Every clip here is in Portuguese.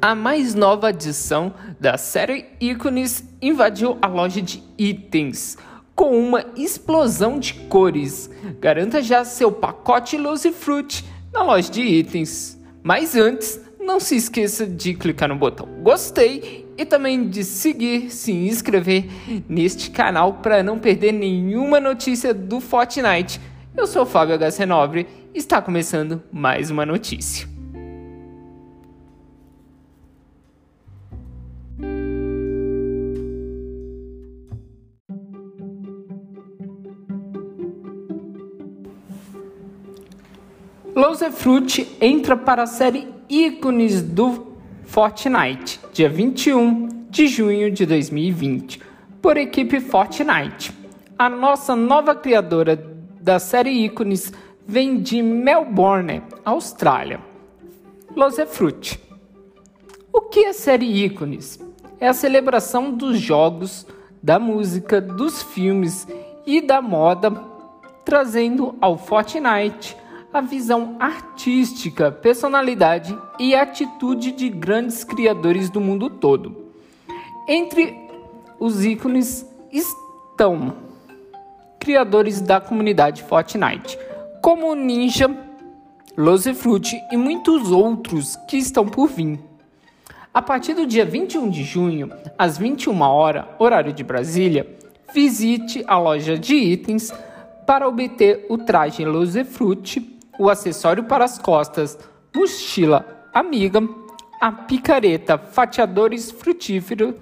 A mais nova adição da série Ícones invadiu a loja de itens com uma explosão de cores. Garanta já seu pacote Lucy Fruit na loja de itens. Mas antes, não se esqueça de clicar no botão gostei e também de seguir, se inscrever neste canal para não perder nenhuma notícia do Fortnite. Eu sou o Fábio HC Nobre e está começando mais uma notícia. Fruit entra para a série Ícones do Fortnite, dia 21 de junho de 2020, por equipe Fortnite. A nossa nova criadora da série Ícones vem de Melbourne, Austrália. Fruit. O que é série Ícones? É a celebração dos jogos, da música, dos filmes e da moda, trazendo ao Fortnite a visão artística, personalidade e atitude de grandes criadores do mundo todo. Entre os ícones estão criadores da comunidade Fortnite, como Ninja, Losefruit e muitos outros que estão por vir. A partir do dia 21 de junho, às 21 horas, horário de Brasília, visite a loja de itens para obter o traje Losefruit o acessório para as costas, mochila amiga, a picareta fatiadores frutífero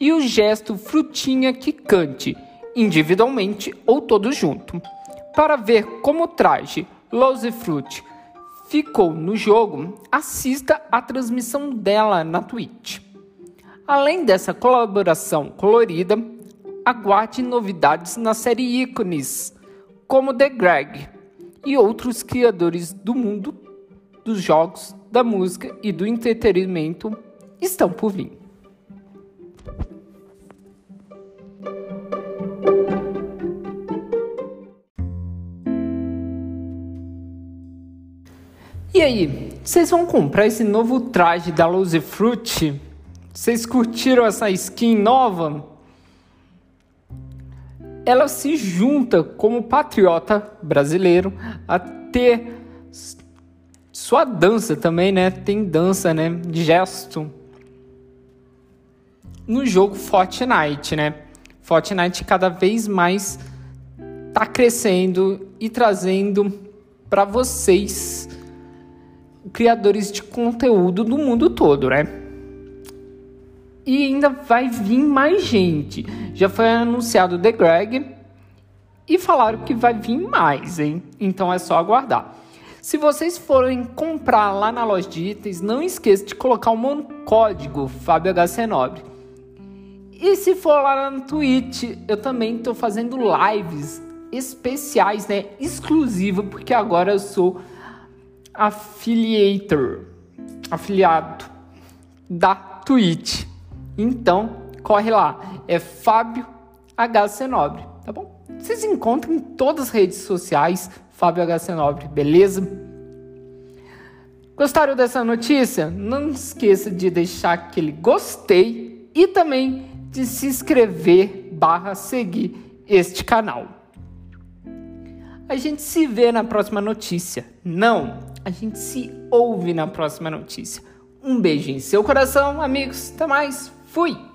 e o gesto frutinha que cante, individualmente ou todo junto. Para ver como o traje Lose Fruit ficou no jogo, assista a transmissão dela na Twitch. Além dessa colaboração colorida, aguarde novidades na série Ícones, como The Greg, e outros criadores do mundo dos jogos, da música e do entretenimento estão por vir. E aí, vocês vão comprar esse novo traje da Lucy Fruit? Vocês curtiram essa skin nova? Ela se junta como patriota brasileiro a ter sua dança também, né? Tem dança, né? De gesto no jogo Fortnite, né? Fortnite cada vez mais tá crescendo e trazendo para vocês criadores de conteúdo do mundo todo, né? E ainda vai vir mais gente. Já foi anunciado The Greg e falaram que vai vir mais, hein? Então é só aguardar. Se vocês forem comprar lá na loja de itens, não esqueça de colocar o meu código FábioHC9. E se for lá no Twitch, eu também estou fazendo lives especiais, né? Exclusiva, porque agora eu sou affiliator, afiliado da Twitch. Então, corre lá. É Fábio HC Nobre, tá bom? Vocês encontram em todas as redes sociais Fábio HC Nobre, beleza? Gostaram dessa notícia? Não esqueça de deixar aquele gostei e também de se inscrever barra seguir este canal. A gente se vê na próxima notícia. Não, a gente se ouve na próxima notícia. Um beijo em seu coração, amigos. Até mais. Fui!